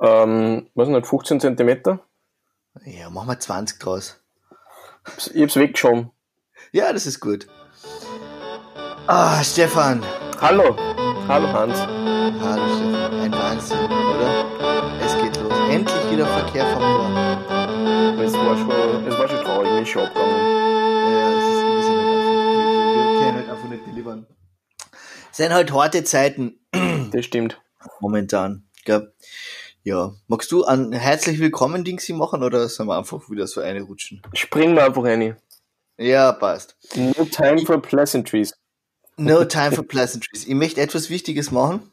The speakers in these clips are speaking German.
Ähm, was nicht, 15 Zentimeter? Ja, machen wir 20 draus. Ich hab's weggeschoben. Ja, das ist gut. Ah, Stefan. Hallo. Hallo Hans. Hallo Stefan. Ein Wahnsinn, oder? Es geht los. Endlich wieder Verkehr vom Tor. Es war schon, es war schon traurig, mir ist schon abgegangen. Ja, das ist ein bisschen nicht einfach. Wir, wir können halt einfach nicht delivern. Es sind halt harte Zeiten Das stimmt. momentan. Gell? Ja. Magst du ein herzlich willkommen Dingsi machen oder sollen wir einfach wieder so eine rutschen? Springen wir einfach rein. Ja, passt. No time for pleasantries. No time for pleasantries. Ich möchte etwas Wichtiges machen,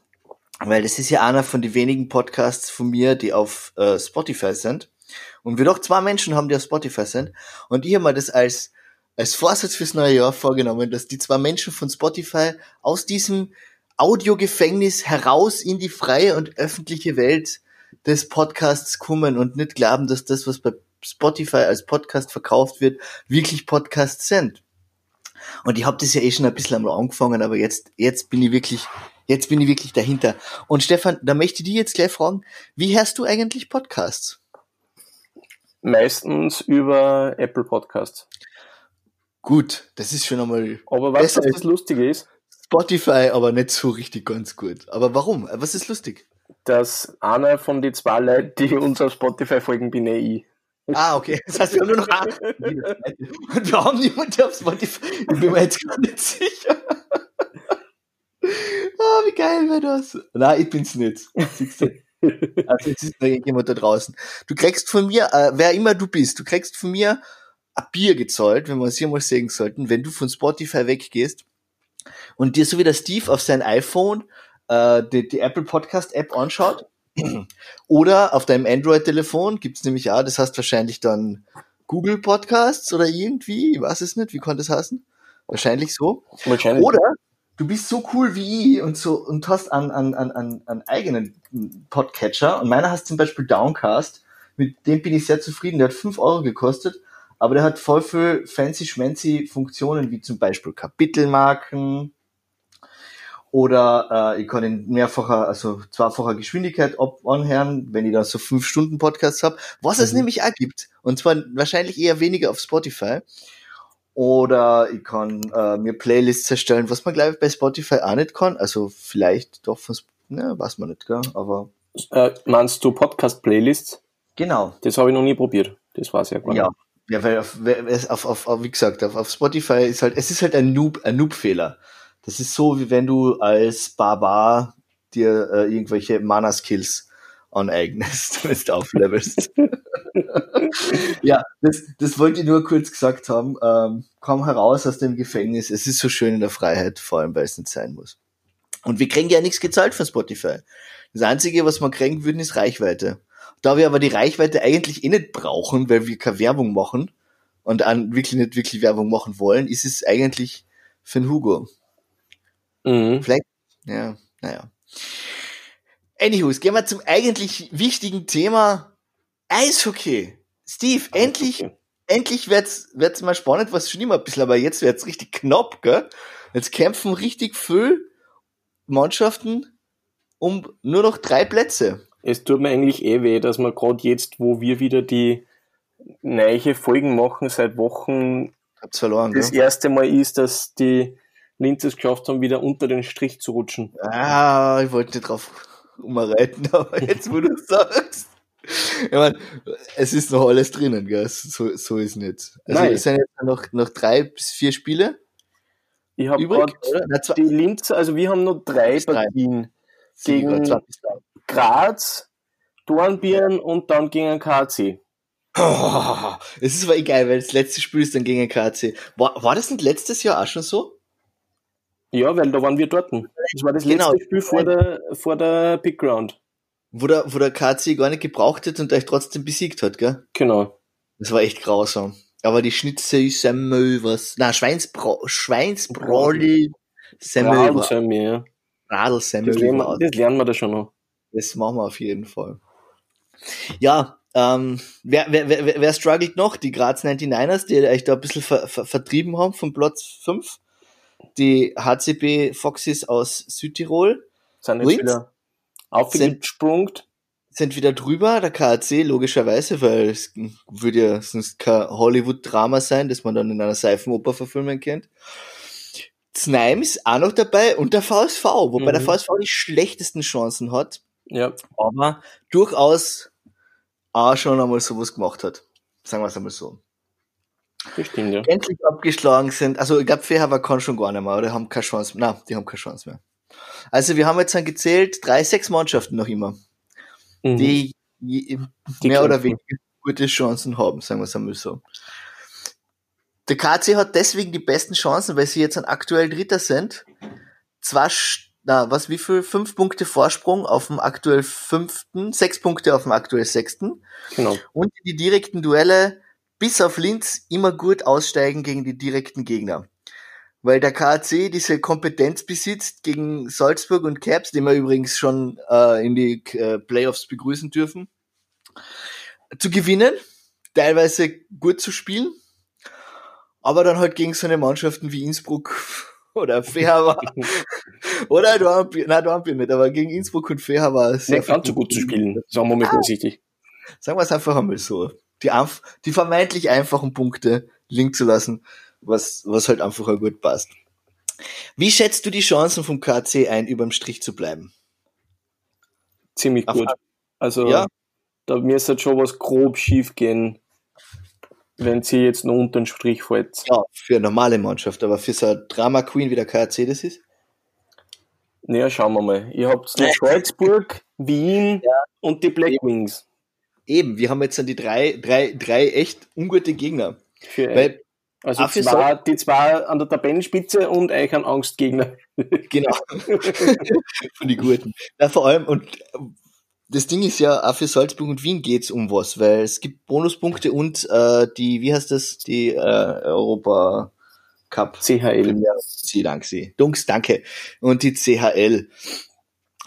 weil das ist ja einer von den wenigen Podcasts von mir, die auf äh, Spotify sind. Und wir doch zwei Menschen haben, die auf Spotify sind. Und ich habe mir das als, als Vorsatz fürs neue Jahr vorgenommen, dass die zwei Menschen von Spotify aus diesem Audiogefängnis heraus in die freie und öffentliche Welt des Podcasts kommen und nicht glauben, dass das, was bei Spotify als Podcast verkauft wird, wirklich Podcasts sind. Und ich habe das ja eh schon ein bisschen einmal angefangen, aber jetzt, jetzt bin ich wirklich, jetzt bin ich wirklich dahinter. Und Stefan, da möchte ich dich jetzt gleich fragen, wie hörst du eigentlich Podcasts? Meistens über Apple Podcasts. Gut, das ist schon einmal Aber weißt du, Besser was das Lustige ist? Spotify, aber nicht so richtig ganz gut. Aber warum? Was ist lustig? Dass einer von den zwei Leuten, die uns auf Spotify folgen, bin eh ich. Ah, okay. Das heißt, wir haben nur noch einen. Und wir haben niemanden auf Spotify. Ich bin mir jetzt gar nicht sicher. Ah, wie geil wäre das? Nein, ich bin's nicht. Also jetzt ist noch jemand da draußen. Du kriegst von mir, äh, wer immer du bist, du kriegst von mir ein Bier gezahlt, wenn wir uns hier mal sehen sollten, wenn du von Spotify weggehst und dir so wie der Steve auf sein iPhone äh, die, die Apple Podcast App anschaut oder auf deinem Android-Telefon gibt's nämlich auch, das heißt wahrscheinlich dann Google Podcasts oder irgendwie, ich weiß es nicht, wie kann das heißen? Wahrscheinlich so. Wahrscheinlich. Oder du bist so cool wie ich und so und hast einen, einen, einen, einen, eigenen Podcatcher und meiner heißt zum Beispiel Downcast. Mit dem bin ich sehr zufrieden. Der hat 5 Euro gekostet, aber der hat voll viel fancy schmancy Funktionen wie zum Beispiel Kapitelmarken oder äh, ich kann in mehrfacher, also zweifacher Geschwindigkeit ab anhören, wenn ich da so 5 Stunden Podcasts habe, was es Mhm. nämlich auch gibt. Und zwar wahrscheinlich eher weniger auf Spotify. Oder ich kann äh, mir Playlists erstellen, was man glaube ich bei Spotify auch nicht kann. Also vielleicht doch von, ne, weiß man nicht, gell? Aber Äh, meinst du Podcast-Playlists? genau. Das habe ich noch nie probiert. Das ich ja gar Ja. Ja, weil auf, auf, auf, auf wie gesagt, auf, auf Spotify ist halt, es ist halt ein Noob, ein Noob-Fehler. Das ist so, wie wenn du als Barbar dir äh, irgendwelche Mana-Skills aneignest, wenn du auflevelst. ja, das, das wollte ich nur kurz gesagt haben. Ähm, komm heraus aus dem Gefängnis. Es ist so schön in der Freiheit, vor allem weil es nicht sein muss. Und wir kriegen ja nichts gezahlt von Spotify. Das Einzige, was wir kriegen würden, ist Reichweite. Da wir aber die Reichweite eigentlich eh nicht brauchen, weil wir keine Werbung machen und an wirklich nicht wirklich Werbung machen wollen, ist es eigentlich für den Hugo. Mhm. Vielleicht, ja, naja. Anyways, gehen wir zum eigentlich wichtigen Thema Eishockey. Steve, endlich, Okay. endlich wird's, wird's mal spannend, was schon immer ein bisschen, aber jetzt wird's richtig knapp, gell? Jetzt kämpfen richtig viel Mannschaften um nur noch drei Plätze. Es tut mir eigentlich eh weh, dass wir gerade jetzt, wo wir wieder die neue Folgen machen, seit Wochen Hab's verloren, das gell? erste Mal ist, dass die Linz es geschafft haben, wieder unter den Strich zu rutschen. Ah, ich wollte nicht drauf umreiten, aber jetzt, wo du sagst. Ich mein, es ist noch alles drinnen, gell? So, so ist nicht. Also Nein. es sind jetzt noch, noch drei bis vier Spiele Ich habe die Linz, also wir haben noch drei. Partien. gegen- zwei. Graz, Dornbirn und dann gegen KC. Oh, es ist aber egal, weil das letzte Spiel ist dann gegen KC. War, war das nicht letztes Jahr auch schon so? Ja, weil da waren wir dort. Das war das Genau. letzte Spiel vor der, vor der Big Ground. Wo der, wo der KC gar nicht gebraucht hat und euch trotzdem besiegt hat, gell? Genau. Das war echt grausam. Aber die Schnitzel, Semmel, was, na, Schweinsbra Schweinsbrolli, Semmel, wir, ja. Radelsemmel, Das lernen, wir, das lernen wir da schon noch. Das machen wir auf jeden Fall. Ja, ähm, wer, wer, wer, wer struggelt noch? Die Graz 99ers, die euch da ein bisschen ver, ver, vertrieben haben vom Platz 5. Die HCB Foxes aus Südtirol Sind jetzt Linz? wieder aufgesprungen. sind wieder drüber, der KAC, logischerweise, weil es würde ja sonst kein Hollywood-Drama sein, das man dann in einer Seifenoper verfilmen kennt. Znaim ist auch noch dabei und der VSV, wobei Mhm. der VSV die schlechtesten Chancen hat, Ja, aber durchaus auch schon einmal sowas gemacht hat. Sagen wir es einmal so. Stimmt, ja. Endlich abgeschlagen sind, also ich glaube, Fehaber kann schon gar nicht mehr, oder haben keine Chance mehr. Nein, die haben keine Chance mehr. Also wir haben jetzt dann gezählt, drei, sechs Mannschaften noch immer, Mhm. die, Die mehr oder weniger gute Chancen haben, sagen wir es einmal so. Der KC hat deswegen die besten Chancen, weil sie jetzt an aktuell Dritter sind. Zwar, na, was, wie viel? Fünf Punkte Vorsprung auf dem aktuell fünften, sechs Punkte auf dem aktuell sechsten. Genau. Und die direkten Duelle bis auf Linz immer gut aussteigen gegen die direkten Gegner. Weil der KAC diese Kompetenz besitzt gegen Salzburg und Caps, die wir übrigens schon äh, in die äh, Playoffs begrüßen dürfen, zu gewinnen, teilweise gut zu spielen, aber dann halt gegen so eine Mannschaften wie Innsbruck oder Fehaber oder Dornbirn, nein, Dornbirn nicht, aber gegen Innsbruck und Fehaber sehr Nicht ganz so gut zu spielen, sagen wir mal vorsichtig. Sagen wir es einfach einmal so. Die, die vermeintlich einfachen Punkte liegen zu lassen, was, was halt einfach auch gut passt. Wie schätzt du die Chancen vom KC ein, überm Strich zu bleiben? Ziemlich gut. Also, Ja. da müsste halt schon was grob schief gehen, wenn sie jetzt noch unter den Strich fällt. Ja, für eine normale Mannschaft, aber für so eine Drama Queen wie der KC das ist? Naja, schauen wir mal. Ihr habt noch Salzburg, Wien und die Black Wings. Eben, wir haben jetzt dann die drei, drei, drei echt ungute Gegner. Für Weil, also für zwei, die zwei an der Tabellenspitze und euch ein Angstgegner. genau. Von die Guten. Ja, vor allem, und das Ding ist ja, auch für Salzburg und Wien geht's um was, weil es gibt Bonuspunkte und äh, die, wie heißt das, die äh, Europa Cup CHL. Sie, danke Sie. Dunks, danke. Und die CHL.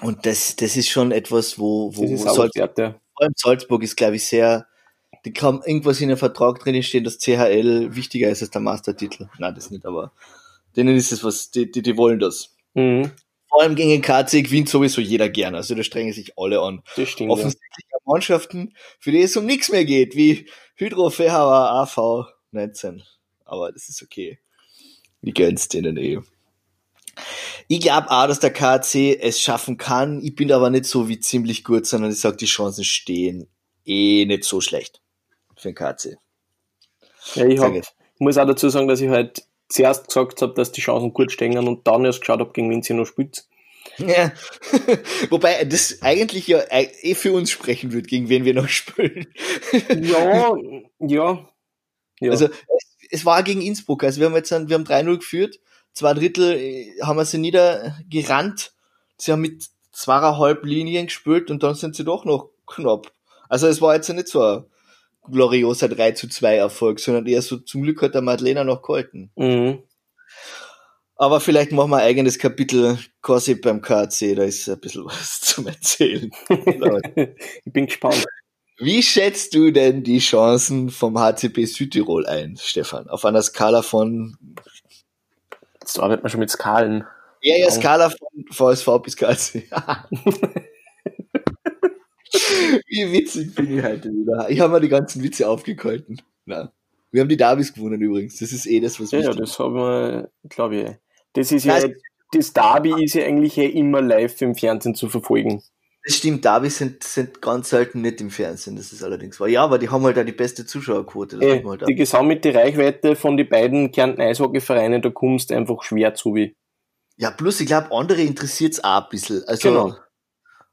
Und das, das ist schon etwas, wo, wo Das ist Salz, auch wert, ja. Vor allem Salzburg ist, glaube ich, sehr, die kann irgendwas in einem Vertrag drinnen stehen, dass CHL wichtiger ist als der Meistertitel. Nein, das nicht, aber denen ist es was, die, die, die wollen das. Mhm, Vor allem gegen KC gewinnt sowieso jeder gerne. Also da strengen sich alle an. das stimmt. Ja. Offensichtlich auch Mannschaften, für die es um nichts mehr geht, wie Hydro Fehauer AV 19. Aber das ist okay. Ich gönn's denen eh. Ich glaube auch, dass der KC es schaffen kann. Ich bin aber nicht so wie ziemlich gut, sondern ich sag, die Chancen stehen eh nicht so schlecht für den KC. Ja, ich, hab, ich muss auch dazu sagen, dass ich halt zuerst gesagt habe, dass die Chancen gut stehen und dann erst geschaut habe, gegen wen sie noch spielt. Ja. Wobei das eigentlich ja eh für uns sprechen wird, gegen wen wir noch spielen. Ja, ja. ja. Also es, es war gegen Innsbruck. Also wir haben jetzt wir haben 3-0 geführt. Zwei Drittel äh, haben wir sie niedergerannt. Sie haben mit zweieinhalb Linien gespielt und dann sind sie doch noch knapp. Also es war jetzt ja nicht so ein glorioser 3 zu 2 Erfolg, sondern eher so zum Glück hat der Madlena noch gehalten. mhm. Aber vielleicht machen wir ein eigenes Kapitel quasi beim KAC, da ist ein bisschen was zum Erzählen. ich bin gespannt. Wie schätzt du denn die Chancen vom HCP Südtirol ein, Stefan? Auf einer Skala von Jetzt arbeitet man schon mit Skalen. Ja, ja. Skala von VSV bis KC. Wie witzig bin ich heute wieder. Ich habe mir die ganzen Witze aufgehalten. Na, wir haben die Davis gewonnen übrigens. Das ist eh das, was Ja, ja, wichtig das haben wir, glaube ich. eh. Das ist ja, das Derby ist ja eigentlich eh immer live im Fernsehen zu verfolgen. Das stimmt, Davis sind, sind ganz selten nicht im Fernsehen, das ist allerdings wahr. Ja, aber die haben halt auch die beste Zuschauerquote. Das man halt die gesammelte Reichweite von den beiden Kärnten Eishockeyvereinen, da kommst du einfach schwer zu wie. ja, plus ich glaube, andere interessiert's auch ein bisschen. Also, Genau.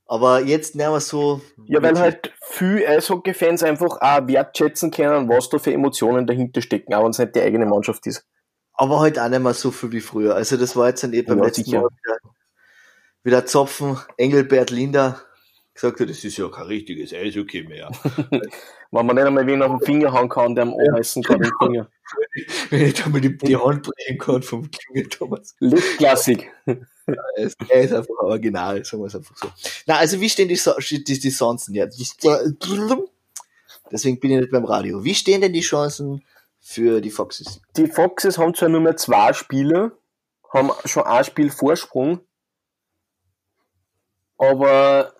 Aber jetzt nehmen wir so. Ja, weil halt viele Eishockey-Fans einfach auch wertschätzen können, was da für Emotionen dahinter stecken, auch wenn es nicht die eigene Mannschaft ist. Aber halt auch nicht mehr so viel wie früher. Also das war jetzt dann eh beim Ja, letzten sicher. Mal wieder, wieder Zopfen, Engelbert Linder gesagt hat, das ist ja kein richtiges Eishockey mehr. Wenn man nicht einmal wen auf den Finger hauen kann, der am anreißen kann den Finger. Wenn ich da mal die, die Hand brechen kann vom Klinge Thomas. Lichtklassik. Er ist, er ist einfach original, sagen wir es einfach so. Na, also wie stehen die, So- die, die Chancen jetzt? Deswegen bin ich nicht beim Radio. Wie stehen denn die Chancen für die Foxes? Die Foxes haben zwar nur mehr zwei Spiele, haben schon ein Spiel Vorsprung, aber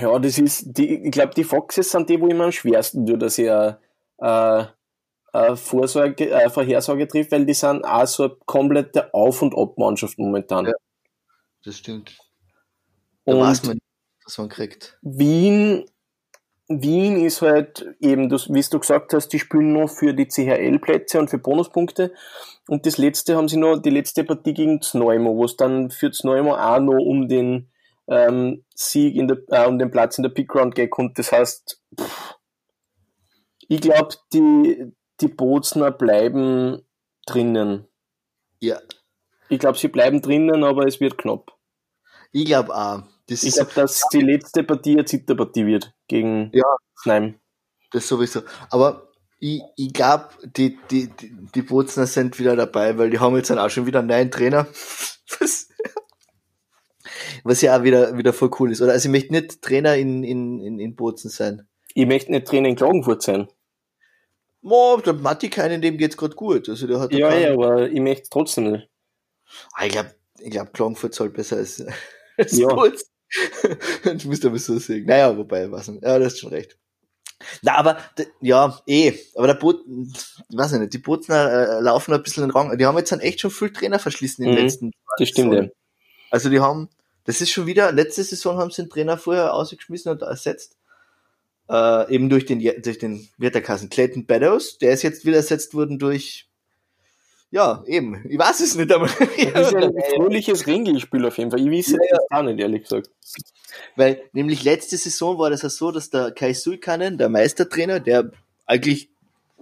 Ja, das ist, die, ich glaube, die Foxes sind die, wo immer am schwersten tut, dass ich eine, äh, eine, Vorsorge, eine Vorhersage trifft, weil die sind auch so eine komplette Auf- und Ab-Mannschaft momentan. Ja, das stimmt. Da und weiß man, was man kriegt. Wien, Wien ist halt eben, das, wie du gesagt hast, die spielen nur für die CHL-Plätze und für Bonuspunkte. Und das letzte haben sie noch, die letzte Partie gegen Zneumo, wo es dann für Zneumo auch noch um den ähm, Sieg in der, äh, um den Platz in der Pickground geht. Und das heißt, pff, ich glaube, die, die Bozner bleiben drinnen. Ja. Ich glaube, sie bleiben drinnen, aber es wird knapp. Ich glaube auch. Das ich glaube, dass die letzte Partie eine Zitterpartie wird gegen ja, Sneim. Das sowieso. Aber ich, ich glaube, die, die, die, die Bozner sind wieder dabei, weil die haben jetzt dann auch schon wieder einen neuen Trainer. Was, was ja auch wieder, wieder voll cool ist. Oder also ich möchte nicht Trainer in, in, in, in Bozen sein. Ich möchte nicht Trainer in Klagenfurt sein. Mo, der Matti keinen, dem geht's gerade gut. Also der hat ja, keinen... ja, aber ich möchte trotzdem nicht. Ah, ich glaube, ich glaub, Klagenfurt soll besser als, als ja. Bozen. Ich muss aber so sagen. Naja, wobei, was Ja, das ist schon recht. Na, aber, ja, eh, aber der Boot, ich weiß nicht, die Botner äh, laufen ein bisschen in den Rang. Die haben jetzt dann echt schon viel Trainer verschlissen in den mhm, letzten Das stimmt, ja. Also die haben, das ist schon wieder, letzte Saison haben sie den Trainer vorher ausgeschmissen und ersetzt. Äh, eben durch den, durch den, wird der Kassen, Clayton Beddoes, der ist jetzt wieder ersetzt worden durch, ja, eben, ich weiß es nicht einmal. Das ist ein fröhliches Ringelspiel auf jeden Fall. Ich weiß es ja, ja. nicht, ehrlich gesagt. Weil nämlich letzte Saison war das ja so, dass der Kai Sulkanen, der Meistertrainer, der eigentlich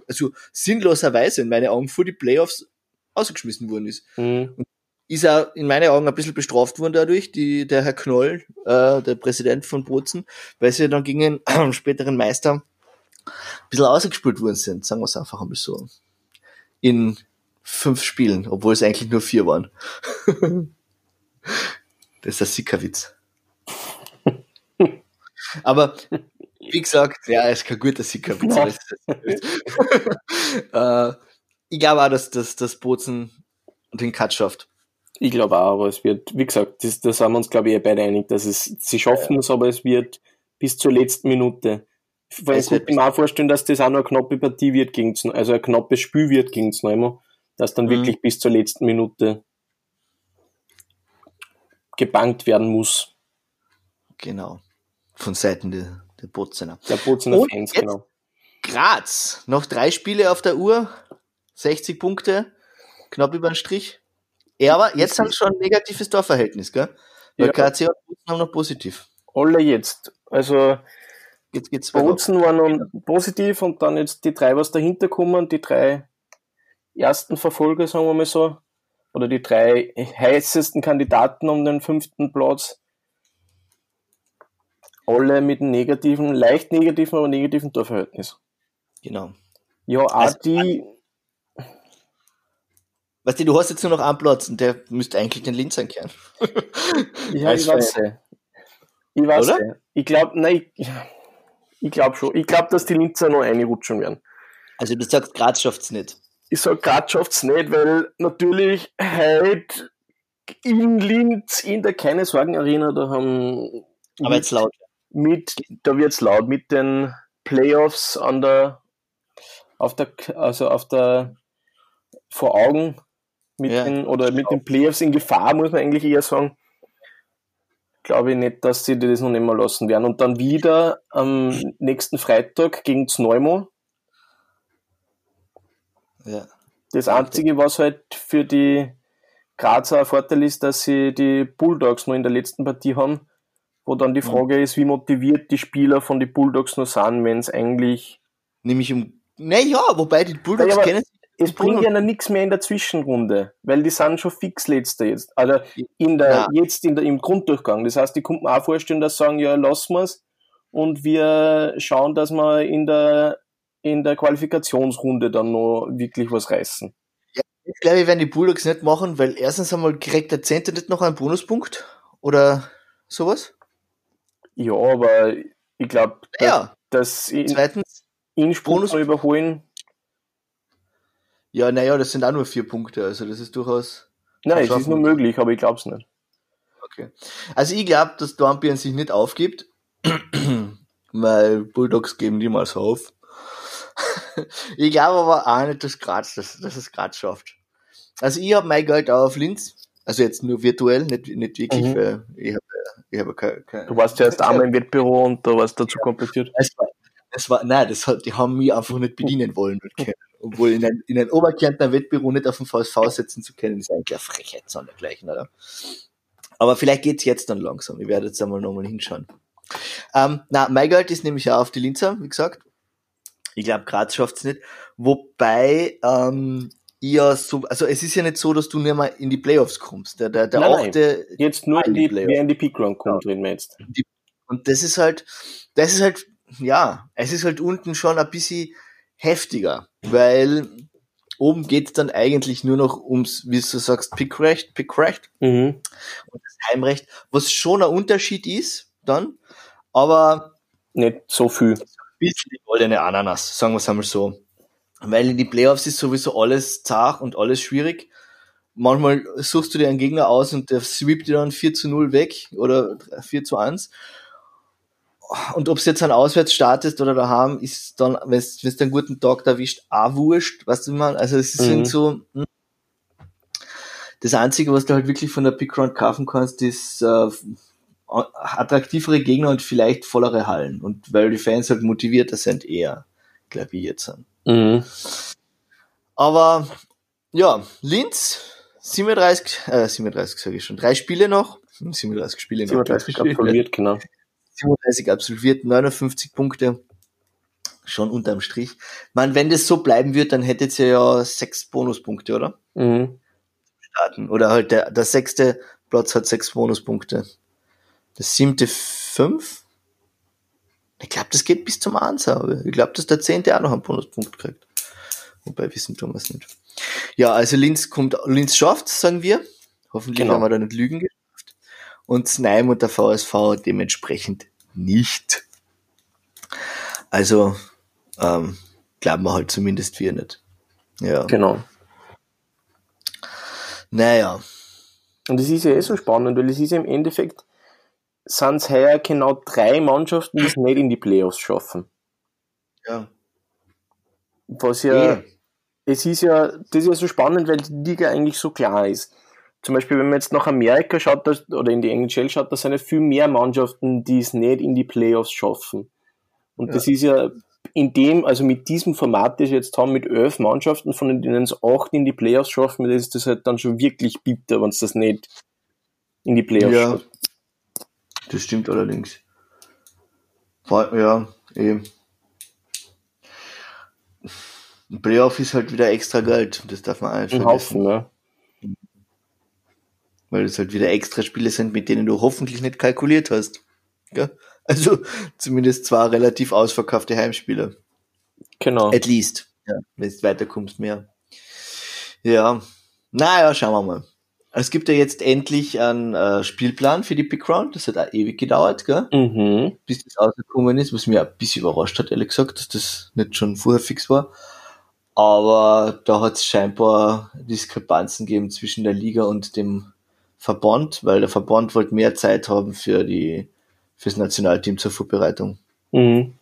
also sinnloserweise in meinen Augen vor die Playoffs ausgeschmissen worden ist. Mhm. Und ist er in meinen Augen ein bisschen bestraft worden dadurch, die, der Herr Knoll, äh, der Präsident von Bozen, weil sie dann gegen einen äh, späteren Meister ein bisschen ausgespielt worden sind, sagen wir es einfach einmal so. In fünf Spielen, obwohl es eigentlich nur vier waren. das ist ein Sickerwitz. Aber wie gesagt, ja, ist kein guter Sickerwitz. äh, ich glaube auch, dass, dass, dass Bozen den Cut schafft. Ich glaube auch, aber es wird, wie gesagt, das, da sind wir uns, glaube ich, eh beide einig, dass es, sie schaffen es, aber es wird bis zur letzten Minute. Weil ich könnte mir auch vorstellen, dass das auch noch eine knappe Partie wird gegen, also ein knappes Spiel wird gegen Zneumo, dass dann mhm. wirklich bis zur letzten Minute gebankt werden muss. Genau von Seiten der, der Botzener. Der Botzener Und Fans, genau. Graz, noch drei Spiele auf der Uhr, 60 Punkte, knapp über den Strich. Ja, aber jetzt haben sie schon ein negatives Torverhältnis, gell? Weil ja. KC und Bozen haben noch positiv. Alle jetzt. Also jetzt geht's Bozen waren noch positiv und dann jetzt die drei, was dahinter kommen, die drei ersten Verfolger, sagen wir mal so, oder die drei heißesten Kandidaten um den fünften Platz, alle mit einem negativen, leicht negativen, aber negativen Torverhältnis. Genau. Ja, auch also, die. Weißt du, du hast jetzt nur noch einen Platz und der müsste eigentlich den Linz einkehren. ja, ich weiß. Ich weiß. Oder? Ich glaube, nein, ich, ich glaube schon. Ich glaube, dass die Linzer noch rutschen werden. Also du sagst, Graz schafft's nicht. Ich sag, Graz schafft's nicht, weil natürlich heute in Linz in der Keine Sorgen Arena, da haben. Aber jetzt laut mit, da wird's laut, mit den Playoffs an der, auf der, also auf der, vor Augen, mit ja, den, oder mit den Playoffs in Gefahr, muss man eigentlich eher sagen. Glaube ich nicht, dass sie das noch nicht mehr lassen werden. Und dann wieder am nächsten Freitag gegen Zneumo. Ja. Das Einzige, was halt für die Grazer ein Vorteil ist, dass sie die Bulldogs nur in der letzten Partie haben wo dann die Frage ist, wie motiviert die Spieler von den Bulldogs nur sind, wenn es eigentlich. Nämlich um. Naja, wobei die Bulldogs ja, kennen es bringt ja noch nichts mehr in der Zwischenrunde, weil die sind schon fix letzter jetzt. Also in der, ja. jetzt in der, im Grunddurchgang. Das heißt, die konnten auch vorstellen, dass sie sagen, ja, lassen wir's und wir schauen, dass wir in der, in der Qualifikationsrunde dann noch wirklich was reißen. Ja, ich glaube, werden die Bulldogs nicht machen, weil erstens einmal kriegt der Zehnte nicht noch einen Bonuspunkt oder sowas. Ja, aber ich glaube, ja. dass in, Zweitens, Innsbruck noch überholen. Ja, naja, das sind auch nur vier Punkte, also das ist durchaus. Nein, es ist nur möglich, aber ich glaube es nicht. Okay. Also ich glaube, dass Dornbirn sich nicht aufgibt Weil Bulldogs geben niemals auf. Ich glaube aber auch nicht, dass Graz, dass, dass es Graz schafft. Also ich habe mein Geld auch auf Linz. Also jetzt nur virtuell, nicht, nicht wirklich, mhm. weil ich habe ich hab kein, kein, Du warst ja erst einmal im Wettbüro und da warst du zu kompliziert. Es war, es war, nein, das hat, die haben mich einfach nicht bedienen wollen. Obwohl in ein, in ein Oberkärntner Wettbüro nicht auf dem VSV setzen zu können, ist eigentlich eine Frechheit so dergleichen, oder? Aber vielleicht geht's jetzt dann langsam. Ich werde jetzt einmal nochmal hinschauen. Ähm, na, mein Geld ist nämlich auch auf die Linzer, wie gesagt. Ich glaube, Graz schafft's nicht. Wobei, ähm, ja so, also es ist ja nicht so, dass du nur mal in die Playoffs kommst. Der, der, der Nein, auch der, Jetzt nur in die, Playoffs. wer in die Peak Round kommt, reden wir jetzt. Die- Und das ist halt, das ist halt, ja, es ist halt unten schon ein bisschen heftiger, weil oben geht's dann eigentlich nur noch ums, wie du sagst, Pickrecht, Pickrecht Mhm. und das Heimrecht, was schon ein Unterschied ist, dann, aber Nicht so viel. Bisschen die goldene Ananas, sagen wir es einmal so. Weil in die Playoffs ist sowieso alles zart und alles schwierig. Manchmal suchst du dir einen Gegner aus und der sweept dir dann 4 zu 0 weg oder 4 zu 1. Und ob es jetzt ein Auswärts startest oder daheim, ist dann, wenn du einen guten Tag erwischt, auch wurscht, weißt du mal? Also es ist Mhm. so, hm. das Einzige, was du halt wirklich von der Big Round kaufen kannst, ist äh, attraktivere Gegner und vielleicht vollere Hallen. Und weil die Fans halt motivierter sind, eher, glaube ich, jetzt. Mhm. Aber ja, Linz, 37, äh, 37 sage ich schon, drei Spiele noch. Hm, 37 Spiele noch. 37 absolviert, genau. 37 absolviert, 59 Punkte. Schon unterm Strich. Man, wenn das so bleiben wird, dann hättet ihr ja sechs Bonuspunkte, oder? Mhm. Oder halt der, der sechste Platz hat sechs Bonuspunkte. Der siebte fünf. Ich glaube, das geht bis zum Answer. aber Ich glaube, dass der zehnte auch noch einen Bonuspunkt kriegt. Wobei wissen tun wir es nicht. Ja, also Linz kommt, Linz schafft, sagen wir. Hoffentlich Genau. haben wir da nicht Lügen geschafft. Und Snaim und der VSV dementsprechend nicht. Also, ähm, glauben wir halt zumindest wir nicht. Ja. Genau. Naja. Und es ist ja eh so spannend, weil es ist ja im Endeffekt, sind es heuer genau drei Mannschaften, die es nicht in die Playoffs schaffen. Ja. Was ja, Eh. es ist ja, das ist ja so spannend, weil die Liga eigentlich so klar ist. Zum Beispiel, wenn man jetzt nach Amerika schaut, oder in die NHL schaut, da sind ja viel mehr Mannschaften, die es nicht in die Playoffs schaffen. Und Ja. das ist ja in dem, also mit diesem Format, das wir jetzt haben, mit elf Mannschaften, von denen es acht in die Playoffs schaffen, das ist das halt dann schon wirklich bitter, wenn es das nicht in die Playoffs Ja. schafft. Das stimmt allerdings. Ja, eben. Ein Playoff ist halt wieder extra Geld. Das darf man auch nicht Ein vergessen. Haufen, ne? Weil es halt wieder extra Spiele sind, mit denen du hoffentlich nicht kalkuliert hast. Gell? Also zumindest zwei relativ ausverkaufte Heimspiele. Genau. At least. Ja, wenn du weiterkommst, mehr. Ja. Naja, schauen wir mal. Es gibt ja jetzt endlich einen äh, Spielplan für die Big Round. Das hat auch ewig gedauert, gell? Mhm. bis das rausgekommen ist, was mir ein bisschen überrascht hat, ehrlich gesagt, dass das nicht schon vorher fix war. Aber da hat es scheinbar Diskrepanzen gegeben zwischen der Liga und dem Verband, weil der Verband wollte mehr Zeit haben für die fürs Nationalteam zur Vorbereitung. Mhm.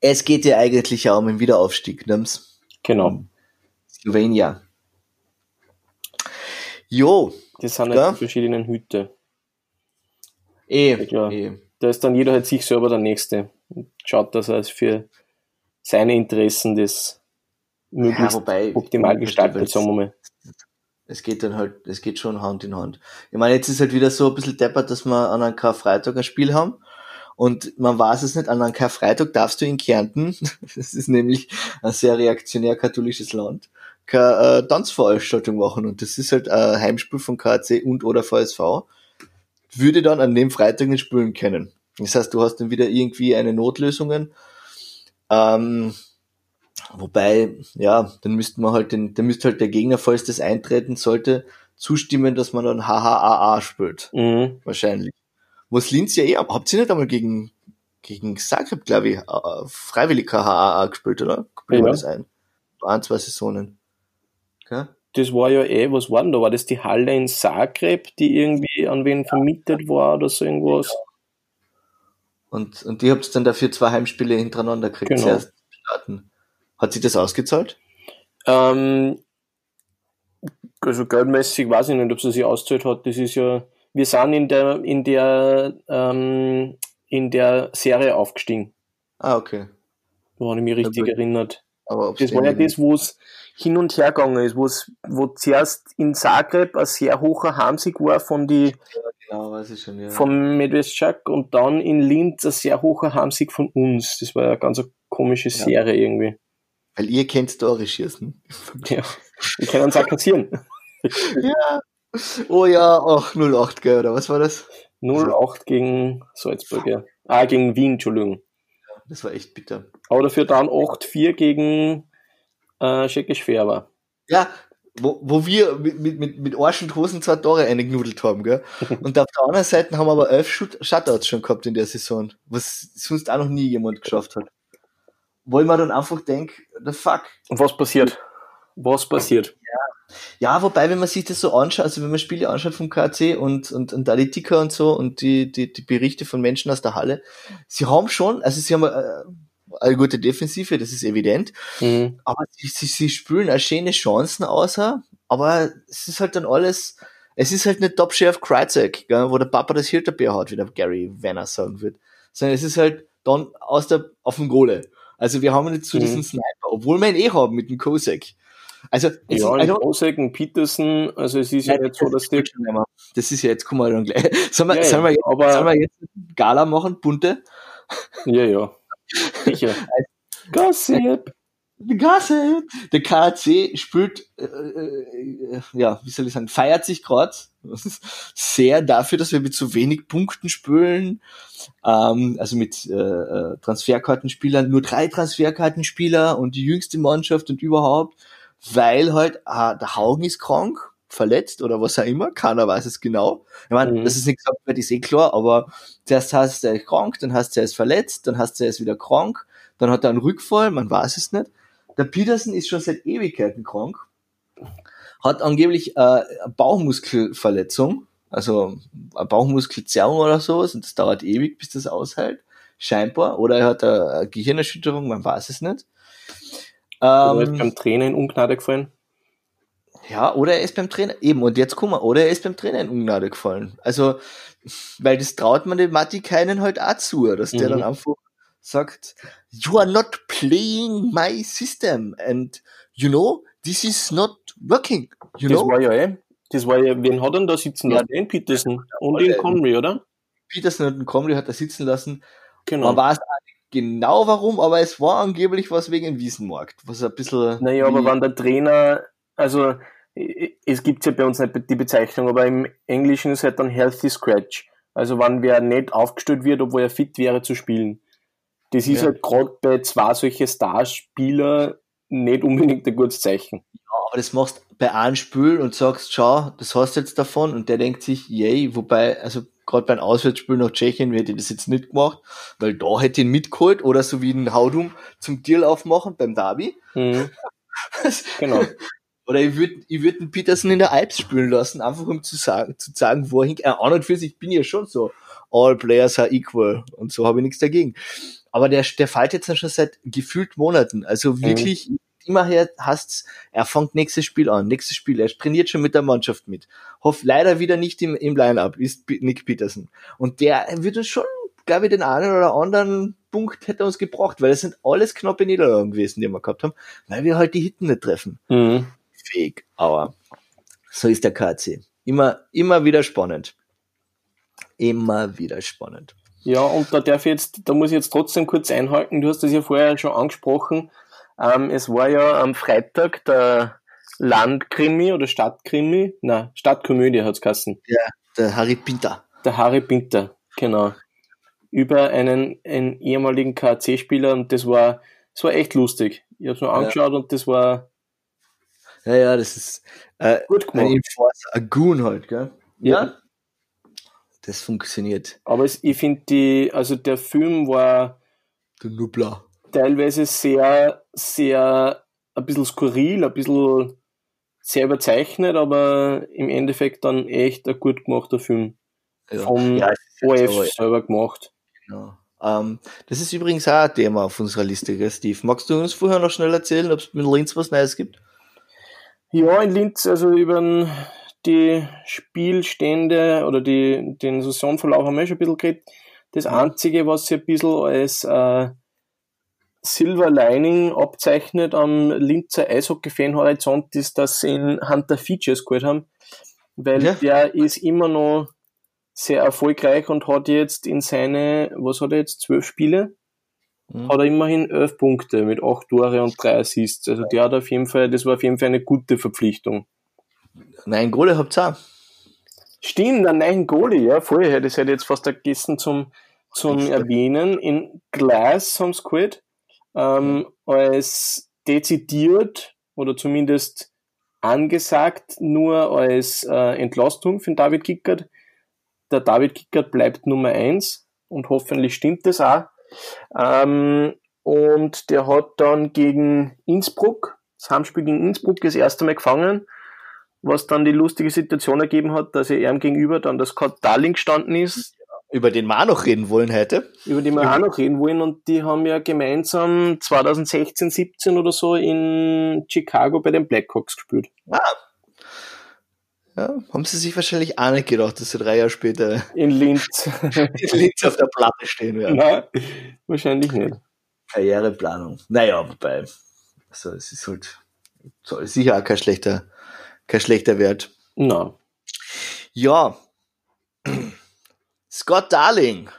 Es geht ja eigentlich auch um den Wiederaufstieg, nimm's. Genau. Slovenia. Jo, Das sind Ja. halt die verschiedenen Hüte. eh, Ja. eh. Da ist dann jeder halt sich selber der Nächste und schaut, dass er es für seine Interessen das möglichst wobei- optimal gestaltet, sagen wir mal. es geht dann halt, es geht schon Hand in Hand. Ich meine, jetzt ist halt wieder so ein bisschen deppert, dass wir an einem Karfreitag ein Spiel haben. Und man weiß es nicht, an einem Karfreitag darfst du in Kärnten, das ist nämlich ein sehr reaktionär katholisches Land, keine äh, Tanzveranstaltung machen. Und das ist halt ein Heimspiel von KC und oder VSV. Würde dann an dem Freitag nicht spielen können. Das heißt, du hast dann wieder irgendwie eine Notlösungen. Ähm, Wobei, ja, dann müsste man halt den, dann müsste halt der Gegner, falls das eintreten sollte, zustimmen, dass man dann HHAA spielt. Mhm. Wahrscheinlich. Was Linz ja eh, ab- habt ihr nicht einmal gegen, gegen Zagreb, glaube ich, äh, freiwillig HHAA gespielt, oder? Bilde Ja. das ein. Ein, zwei Saisonen. Okay? Das war ja eh, was war denn da? War das die Halle in Zagreb, die irgendwie an wen vermietet war oder so irgendwas? Und, und die habt dann dafür zwei Heimspiele hintereinander gekriegt. Genau. Zuerst starten. Hat sich das ausgezahlt? Ähm, also geldmäßig weiß ich nicht, ob es sich auszahlt hat. Das ist ja, wir sind in der, in der, ähm, in der Serie aufgestiegen, Ah, okay. woran ich mich richtig erinnert. Aber Das war ja das, wo es hin und her gegangen ist, wo es, wo zuerst in Zagreb ein sehr hoher Heimsieg war von die, Genau, schon, ja. vom Medvescak und dann in Linz ein sehr hoher Heimsieg von uns. Das war ja ganz eine komische Ja. Serie irgendwie. Weil ihr kennt Tore schießen. Ja. Wir können uns auch kassieren. ja. Oh ja, ach, 08, gell, oder was war das? 0-8 gegen Salzburg, ja. Ah, gegen Wien, Entschuldigung. Das war echt bitter. Aber dafür dann 8-4 gegen äh, Schekisch Färber. Ja, wo, wo wir mit, mit, mit, Arsch und Hosen zwei Tore eingenudelt haben, gell? Und auf der anderen Seite haben wir aber elf Shutouts schon gehabt in der Saison, was sonst auch noch nie jemand geschafft hat. Wo ich mir dann einfach denke, the fuck. Und was passiert? Was passiert? Ja, wobei, wenn man sich das so anschaut, also wenn man Spiele anschaut vom KC und, und, und da die Ticker und so und die, die, die Berichte von Menschen aus der Halle, sie haben schon, also sie haben äh, eine gute Defensive, das ist evident, Mhm. aber sie, sie, sie spülen auch schöne Chancen außer, aber es ist halt dann alles, es ist halt nicht Top Sheriff Kreuzek, wo der Papa das Hilterbier hat, wie der Gary Venner sagen wird, sondern es ist halt dann aus der, auf dem Gole. Also wir haben nicht zu Mhm. diesen Sniper, obwohl wir ihn eh haben mit dem Kosek. Also, Ja, ist, Osek, ein Peterson, also es ist ja nicht so, dass die. das, ist ja jetzt, kommen wir dann gleich. Sollen wir, Ja, sollen wir, jetzt, aber- sollen wir jetzt Gala machen, bunte? Ja, ja. Sicher. Gossip. Gasse! Der KAC spielt, äh, äh, ja, wie soll ich sagen, feiert sich gerade sehr dafür, dass wir mit so wenig Punkten spielen. Ähm, also mit äh, äh, Transferkartenspielern, nur drei Transferkartenspieler und die jüngste Mannschaft und überhaupt, weil halt äh, der Haugen ist krank, verletzt oder was auch immer, keiner weiß es genau. Ich meine, Mhm. das ist nicht gesagt wird, ist eh klar, aber zuerst heißt er ist krank, dann heißt er ist verletzt, dann heißt er ist wieder krank, dann hat er einen Rückfall, man weiß es nicht. Der Peterson ist schon seit Ewigkeiten krank, hat angeblich äh, eine Bauchmuskelverletzung, also eine Bauchmuskelzerrung oder sowas, und das dauert ewig, bis das aushält, scheinbar, oder er hat eine Gehirnerschütterung, man weiß es nicht. Oder ist Ähm, beim Trainer in Ungnade gefallen. ja, oder er ist beim Trainer, eben, und jetzt guck mal, oder er ist beim Trainer in Ungnade gefallen. Also, weil das traut man dem Matti keinen halt auch zu, dass der Mhm. dann einfach sagt, you are not playing my system and you know, this is not working, you Das know? war ja eh. Das war ja, wen hat denn da sitzen Ja, lassen? Den Peterson und den Conry, oder? Peterson und Comley hat er sitzen lassen. Genau. Man weiß genau warum, aber es war angeblich was wegen dem Wiesenmarkt, was ein bisschen... Naja, aber wenn der Trainer, also es gibt ja bei uns nicht die Bezeichnung, aber im Englischen ist halt dann Healthy Scratch. Also wenn wer nicht aufgestellt wird, obwohl er fit wäre zu spielen. Das ist Ja. halt gerade bei zwei solche Starspieler nicht unbedingt ein gutes Zeichen. aber das machst bei einem Spiel und sagst, schau, das hast du jetzt davon und der denkt sich, yay, wobei, also gerade beim Auswärtsspiel nach Tschechien hätte ich das jetzt nicht gemacht, weil da hätte ich ihn mitgeholt oder so wie den Haudum zum Deal aufmachen beim Derby. Mhm. Genau. Oder ich würde ich würd den Peterson in der Alps spielen lassen, einfach um zu sagen, zu sagen, wo er hingeht. Äh, an und für sich bin ich ja schon so, all players are equal und so habe ich nichts dagegen. Aber der, der fällt jetzt schon seit gefühlt Monaten. Also wirklich, immer her hast, er fängt nächstes Spiel an, nächstes Spiel, er trainiert schon mit der Mannschaft mit. Hoff leider wieder nicht im, im Line-Up, ist Nick Peterson. Und der wird uns schon, glaube ich, den einen oder anderen Punkt hätte uns gebracht, weil es sind alles knappe Niederlagen gewesen, die wir gehabt haben, weil wir halt die Hitten nicht treffen. Mhm. Fake, aber so ist der KC. Immer, immer wieder spannend. Immer wieder spannend. Ja, und da darf ich jetzt, da muss ich jetzt trotzdem kurz einhalten. Du hast das ja vorher schon angesprochen. Ähm, es war ja am Freitag der Landkrimi oder Stadtkrimi, na Stadtkomödie hat's geheißen. Der Harry Pinter. Der Harry Pinter, genau. Über einen, einen ehemaligen KAC-Spieler und das war, das war echt lustig. Ich habe es mir angeschaut und das war Ja, ja, das ist äh, gut ein gemacht. Enforcer, ein Goon halt, gell? Ja. Das funktioniert. Aber es, ich finde die, also der Film war Der Nubler. teilweise sehr, sehr ein bisschen skurril, ein bisschen sehr überzeichnet, aber im Endeffekt dann echt ein gut gemachter Film. Ja. Vom ja, OF selber gemacht. genau. Ähm, das ist übrigens auch ein Thema auf unserer Liste, gell, Steve. Magst du uns vorher noch schnell erzählen, ob es mit Linz was Neues gibt? Ja, in Linz, also über die Spielstände oder die, den Saisonverlauf haben wir schon ein bisschen geredet. Das Einzige, was sich ein bisschen als äh, Silver Lining abzeichnet am Linzer Eishockey-Fan-Horizont, ist, dass sie in Hunter Features geholt haben, weil ja. der ist immer noch sehr erfolgreich und hat jetzt in seine, was hat er jetzt, zwölf Spiele? Mhm. Hat er immerhin elf Punkte mit acht Tore und drei Assists. Also der hat auf jeden Fall, das war auf jeden Fall eine gute Verpflichtung. Nein, Goalie habt ihr auch. Stimmt, ein neuen Goalie, ja, vorher, das hätte ich jetzt fast vergessen zum, zum Erwähnen. In Glass haben sie geholt, ähm, als dezidiert oder zumindest angesagt nur als äh, Entlastung für den David Kickert der David Kickert bleibt Nummer eins und hoffentlich stimmt das auch. Ähm, und der hat dann gegen Innsbruck, das Heimspiel gegen Innsbruck, das erste Mal gefangen, was dann die lustige Situation ergeben hat, dass er ihm gegenüber dann das Scott Darling gestanden ist. Über den wir auch noch reden wollen heute. Über den wir auch noch reden wollen und die haben ja gemeinsam 2016, 17 oder so in Chicago bei den Blackhawks gespielt. Ah, ja, haben sie sich wahrscheinlich auch nicht gedacht, dass sie drei Jahre später in Linz, in Linz auf der Platte stehen werden. Nein, wahrscheinlich nicht. Karriereplanung. Naja, wobei, also es ist halt sicher auch kein schlechter, kein schlechter Wert. Na. Ja. Scott Darling.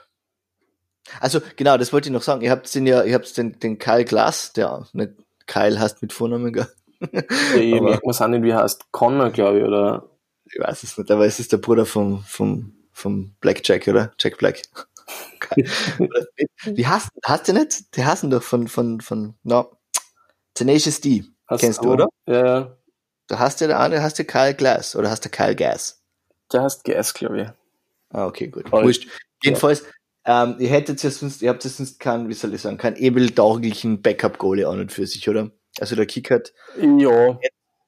Also genau, das wollte ich noch sagen. Ihr habt den ja, ihr habt den, den Kyle Glass, der nicht Kyle heißt mit Vornamen, gell? Ich merke man auch nicht, wie er heißt. Connor, glaube ich, oder ich weiß es nicht, aber es ist der Bruder vom, vom, vom Black Jack, oder? Jack Black. Wie hast, hast du nicht? Die hassen doch von, von, von, no, Tenacious D. Hast Kennst du, oder? Ja, ja. Da hast du der eine, hast du Kyle Glass, oder hast du Kyle Gas? Der hast Gas, glaube ich. Ah, okay, gut. Wurscht. Jedenfalls, ähm, ihr hättet ja sonst, ihr habt ja sonst keinen, wie soll ich sagen, keinen ebentauglichen Backup-Goalie an und für sich, oder? Also der Kick hat ja.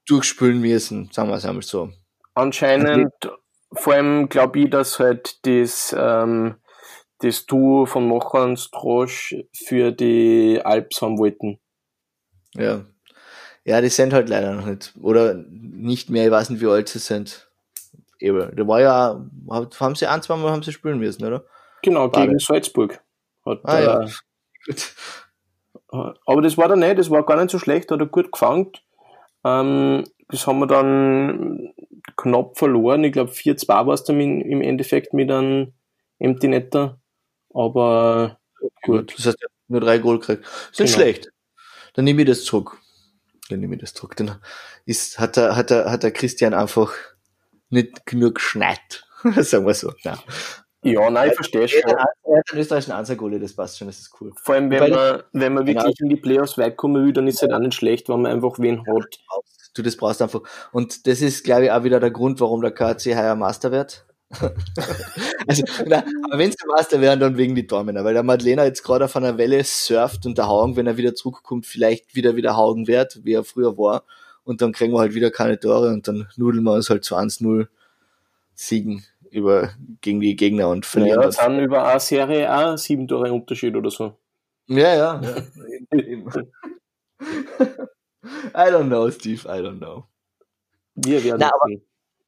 durchspülen müssen, sagen wir es einmal so. Anscheinend, vor allem glaube ich, dass halt das, ähm, das Duo von Mocher und Strosch für die Alps haben wollten. Ja. Ja, die sind halt leider noch nicht. Oder nicht mehr, ich weiß nicht, wie alt sie sind. Eben. Da war ja, haben sie ein, zwei Mal haben sie spielen müssen, oder? Genau, gegen Bade. Salzburg. Hat, ah, ja. Äh, Gut. Aber das war dann nicht, das war gar nicht so schlecht, hat er gut gefangen. Ähm, das haben wir dann knapp verloren. Ich glaube 4-2 war es dann im Endeffekt mit einem Empty Netter. Aber gut. Das heißt, er nur drei Goal gekriegt. Ist nicht genau. schlecht. Dann nehme ich das zurück. Dann nehme ich das zurück. Dann ist, hat der, hat der, hat der Christian einfach nicht genug geschneit. Sagen wir so. Ja. Ja, nein, ich verstehe schon. Er hat einen österreichischen Ansagole, das passt schon, das ist cool. Vor allem, wenn man, wenn man wirklich genau. in die Playoffs weit kommen will, dann ist es halt auch nicht schlecht, wenn man einfach wen hat. Du, das brauchst einfach. Und das ist, glaube ich, auch wieder der Grund, warum der KC heuer Master wird. also, na, aber wenn sie Master werden, dann wegen die Dormener, weil der Madlena jetzt gerade auf einer Welle surft und der Haugen, wenn er wieder zurückkommt, vielleicht wieder wieder Haugen wird, wie er früher war. Und dann kriegen wir halt wieder keine Tore und dann nudeln wir uns halt zu 1-0 Siegen über, gegen die Gegner und verlieren. Ja, dann über eine Serie auch sieben Tore Unterschied oder so. Ja, ja. ja. I don't know, Steve, I don't know. Wir werden Na, sehen.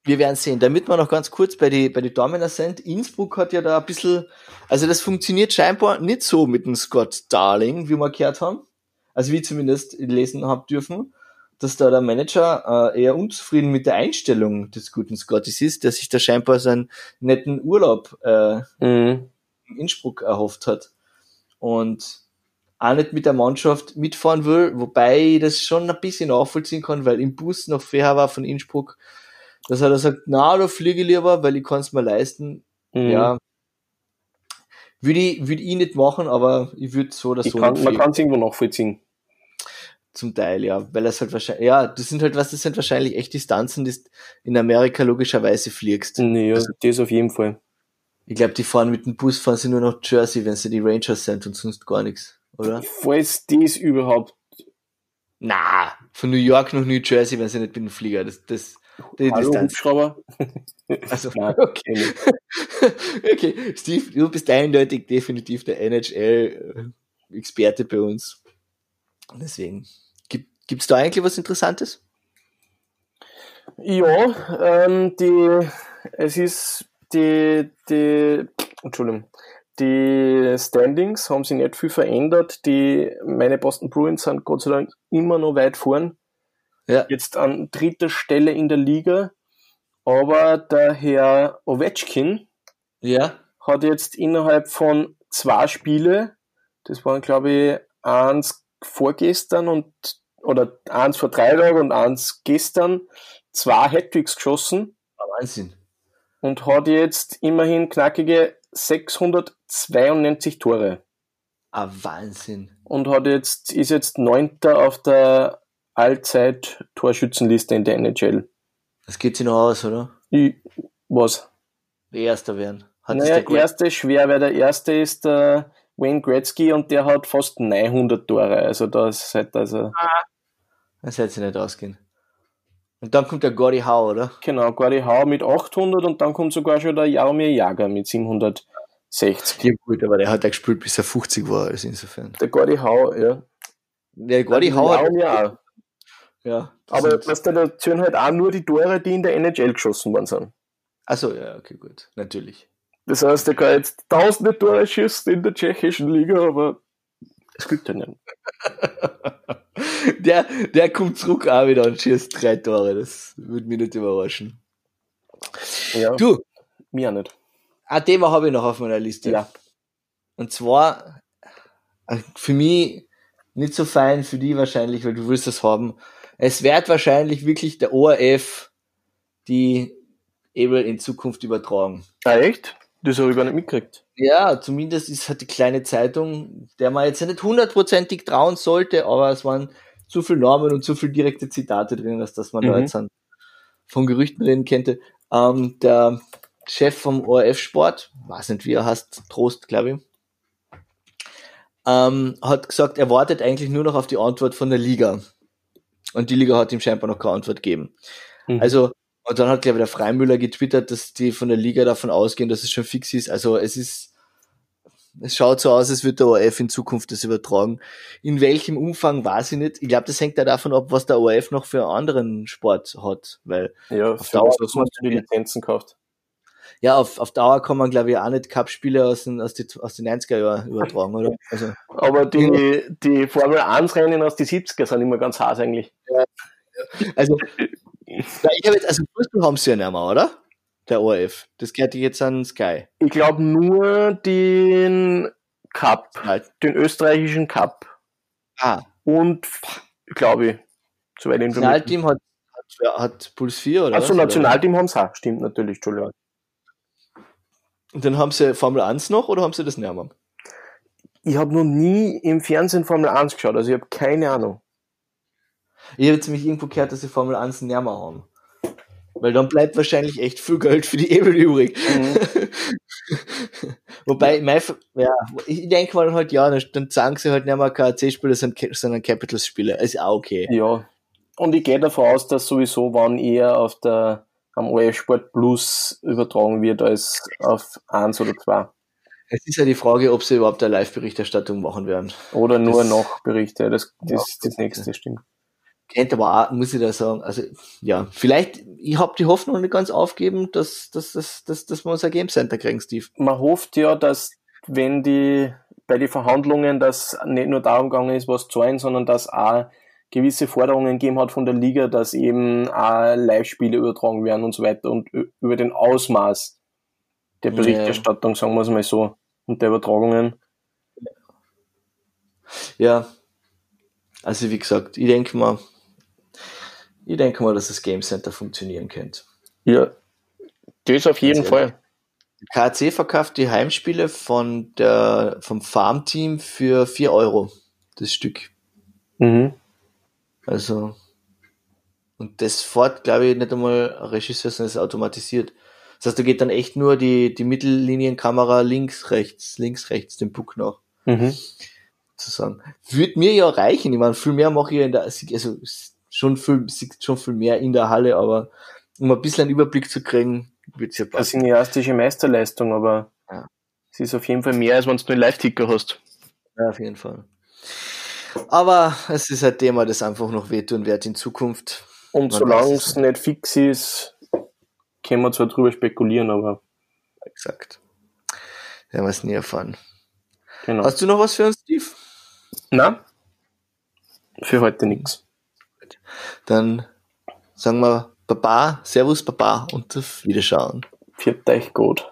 Wir werden sehen. Damit wir noch ganz kurz bei die, bei die Dominer sind. Innsbruck hat ja da ein bisschen, also das funktioniert scheinbar nicht so mit dem Scott Darling, wie wir gehört haben. Also wie zumindest lesen haben dürfen dass da der Manager äh, eher unzufrieden mit der Einstellung des guten Scottis ist, der sich da scheinbar seinen netten Urlaub äh, mhm. in Innsbruck erhofft hat und auch nicht mit der Mannschaft mitfahren will, wobei ich das schon ein bisschen nachvollziehen kann, weil im Bus noch fair war von Innsbruck, dass er da sagt, na, da fliege ich lieber, weil ich kann es mir leisten. Mhm. Ja, würde ich, würde ich nicht machen, aber ich würde so oder so. Kann, man kann es irgendwo nachvollziehen. Zum Teil, ja, weil es halt wahrscheinlich, ja, das sind halt was, das sind wahrscheinlich echt Distanzen, die in Amerika logischerweise fliegst. Nee, also, das auf jeden Fall. Ich glaube, die fahren mit dem Bus, fahren sie nur nach Jersey, wenn sie die Rangers sind und sonst gar nichts, oder? Falls das überhaupt. Na, von New York nach New Jersey, wenn sie nicht mit dem Flieger, das, das, die Hallo, Distanz. Hubschrauber. Also, Nein, okay. okay, Steve, du bist eindeutig definitiv der NHL-Experte bei uns. Deswegen, gibt es da eigentlich was Interessantes? Ja, ähm, die, es ist die, die, Entschuldigung, die Standings haben sich nicht viel verändert. Die, meine Boston Bruins sind Gott sei Dank immer noch weit vorn. Ja. Jetzt an dritter Stelle in der Liga. Aber der Herr Ovechkin Ja. hat jetzt innerhalb von zwei Spiele, das waren glaube ich eins vorgestern und oder eins vor drei Tagen und eins gestern, zwei Hattricks geschossen Wahnsinn. und hat jetzt immerhin knackige 692 Tore Ah, Wahnsinn. und hat jetzt ist jetzt neunter auf der Allzeit Torschützenliste in der NHL. Das geht sich noch aus, oder? Ich, was? Der Erster werden. Hat naja, der erste ist schwer, weil der erste ist der Wayne Gretzky und der hat fast 900 Tore. Also da ist halt also Das hätte sich nicht ausgehen. Und dann kommt der Gordy Howe, oder? genau Gordie Howe mit 800 und dann kommt sogar schon der Jaromir Jager mit 760. Ja, gut, aber der hat ja gespielt, bis er 50 war, also insofern. Der Gordie Howe, ja. Der Gordy Howe hat, auch. ja. Aber da da zählen halt auch nur die Tore, die in der NHL geschossen worden sind. Achso, ja, okay, gut. Natürlich. Das heißt, der kann jetzt tausende Tore schießen in der tschechischen Liga, aber es gibt ja nicht. der, der kommt zurück auch wieder und schießt drei Tore. Das würde mich nicht überraschen. Ja, Du, mir auch nicht. ein Thema habe ich noch auf meiner Liste. Ja. Und zwar, äh, für mich nicht so fein, für die wahrscheinlich, weil du willst das haben. Es wird wahrscheinlich wirklich der ORF die Able in Zukunft übertragen. Ah, echt? Das habe ich gar nicht mitgekriegt. Ja, zumindest ist halt die kleine Zeitung, der man jetzt ja nicht hundertprozentig trauen sollte, aber es waren zu viele Normen und zu viele direkte Zitate drin, dass, dass man da Mhm. jetzt an, von Gerüchten reden könnte. Ähm, der Chef vom ORF Sport, weiß nicht wie er heißt, Trost, glaube ich, ähm, hat gesagt, er wartet eigentlich nur noch auf die Antwort von der Liga. Und die Liga hat ihm scheinbar noch keine Antwort gegeben. Mhm. Also, und dann hat, glaube ich, der Freimüller getwittert, dass die von der Liga davon ausgehen, dass es schon fix ist. Also es ist, es schaut so aus, als wird der ORF in Zukunft das übertragen. In welchem Umfang weiß ich nicht. Ich glaube, das hängt ja davon ab, was der ORF noch für einen anderen Sport hat. Weil, Ja, Auf Dauer hast man die Lizenzen gekauft? ja, auf, auf Dauer kann man, glaube ich, auch nicht Cup-Spiele aus den, aus, die, aus den 90er Jahren übertragen, oder? Also, Aber die, die Formel 1 Rennen aus den 70er sind immer ganz heiß eigentlich. also ja, ich habe jetzt, also Fußball haben sie ja nicht mehr, oder? Der ORF. Das gehört jetzt an Sky. Ich glaube nur den Cup, Halt. den österreichischen Cup. Ah, Und, glaube ich, soweit informiert. Nationalteam hat, hat, hat Puls 4, oder? Achso? Nationalteam haben sie auch. Stimmt natürlich, Entschuldigung. Und dann haben sie Formel 1 noch oder haben sie das nicht mehr? Ich habe noch nie im Fernsehen Formel 1 geschaut, also ich habe keine Ahnung. Ich habe jetzt nämlich irgendwo gehört, dass sie Formel 1 nicht mehr haben. Weil dann bleibt wahrscheinlich echt viel Geld für die Ebel übrig. Wobei, mein, ja, ich denke mal halt, ja, dann, sagen sie halt nicht mehr KAC-Spieler, sondern Capitals-Spieler. Ist auch okay. Ja. Und ich gehe davon aus, dass sowieso wann eher auf der am ORF Sport Plus übertragen wird als auf 1 oder 2. Es ist ja die Frage, ob sie überhaupt eine Live-Berichterstattung machen werden. Oder nur Das- noch Berichte. Das, das Ja, ist das nächste, stimmt. Kennt aber auch, muss ich da sagen, also ja, vielleicht, ich habe die Hoffnung nicht ganz aufgeben, dass, dass, dass, dass, dass wir unser Game Center kriegen, Steve. Man hofft ja, dass wenn die bei den Verhandlungen, dass nicht nur darum gegangen ist, was zu zahlen, sondern dass auch gewisse Forderungen gegeben hat von der Liga, dass eben auch Live-Spiele übertragen werden und so weiter und über den Ausmaß der Ja. Berichterstattung, sagen wir es mal so, und der Übertragungen. Ja, also wie gesagt, ich denke mal, ich denke mal, dass das Game Center funktionieren könnte. Ja, das auf jeden Fall. KC verkauft die Heimspiele von der, vom Farmteam für 4 Euro. Das Stück. Mhm. Also, und das fährt, glaube ich, nicht einmal ein Regisseur, sondern es ist automatisiert. Das heißt, da geht dann echt nur die, die Mittellinienkamera links, rechts, links, rechts, den Puck nach, Mhm. sozusagen. Würde mir ja reichen. Ich meine, viel mehr mache ich in der, also, schon viel, schon viel mehr in der Halle, aber um ein bisschen einen Überblick zu kriegen, wird's ja Das passen. ist eine cineastische Meisterleistung, aber Ja. es ist auf jeden Fall mehr, als wenn du einen Live-Ticker hast. Ja, auf jeden Fall. Aber es ist ein Thema, das einfach noch wehtun wird in Zukunft. Und Man solange es es nicht fix ist, können wir zwar drüber spekulieren, aber Exakt. Werden wir es nie erfahren. genau. Hast du noch was für uns, Steve? Na, für heute nichts. Dann sagen wir Baba, Servus Baba und auf Wiederschauen. Vierter euch gut.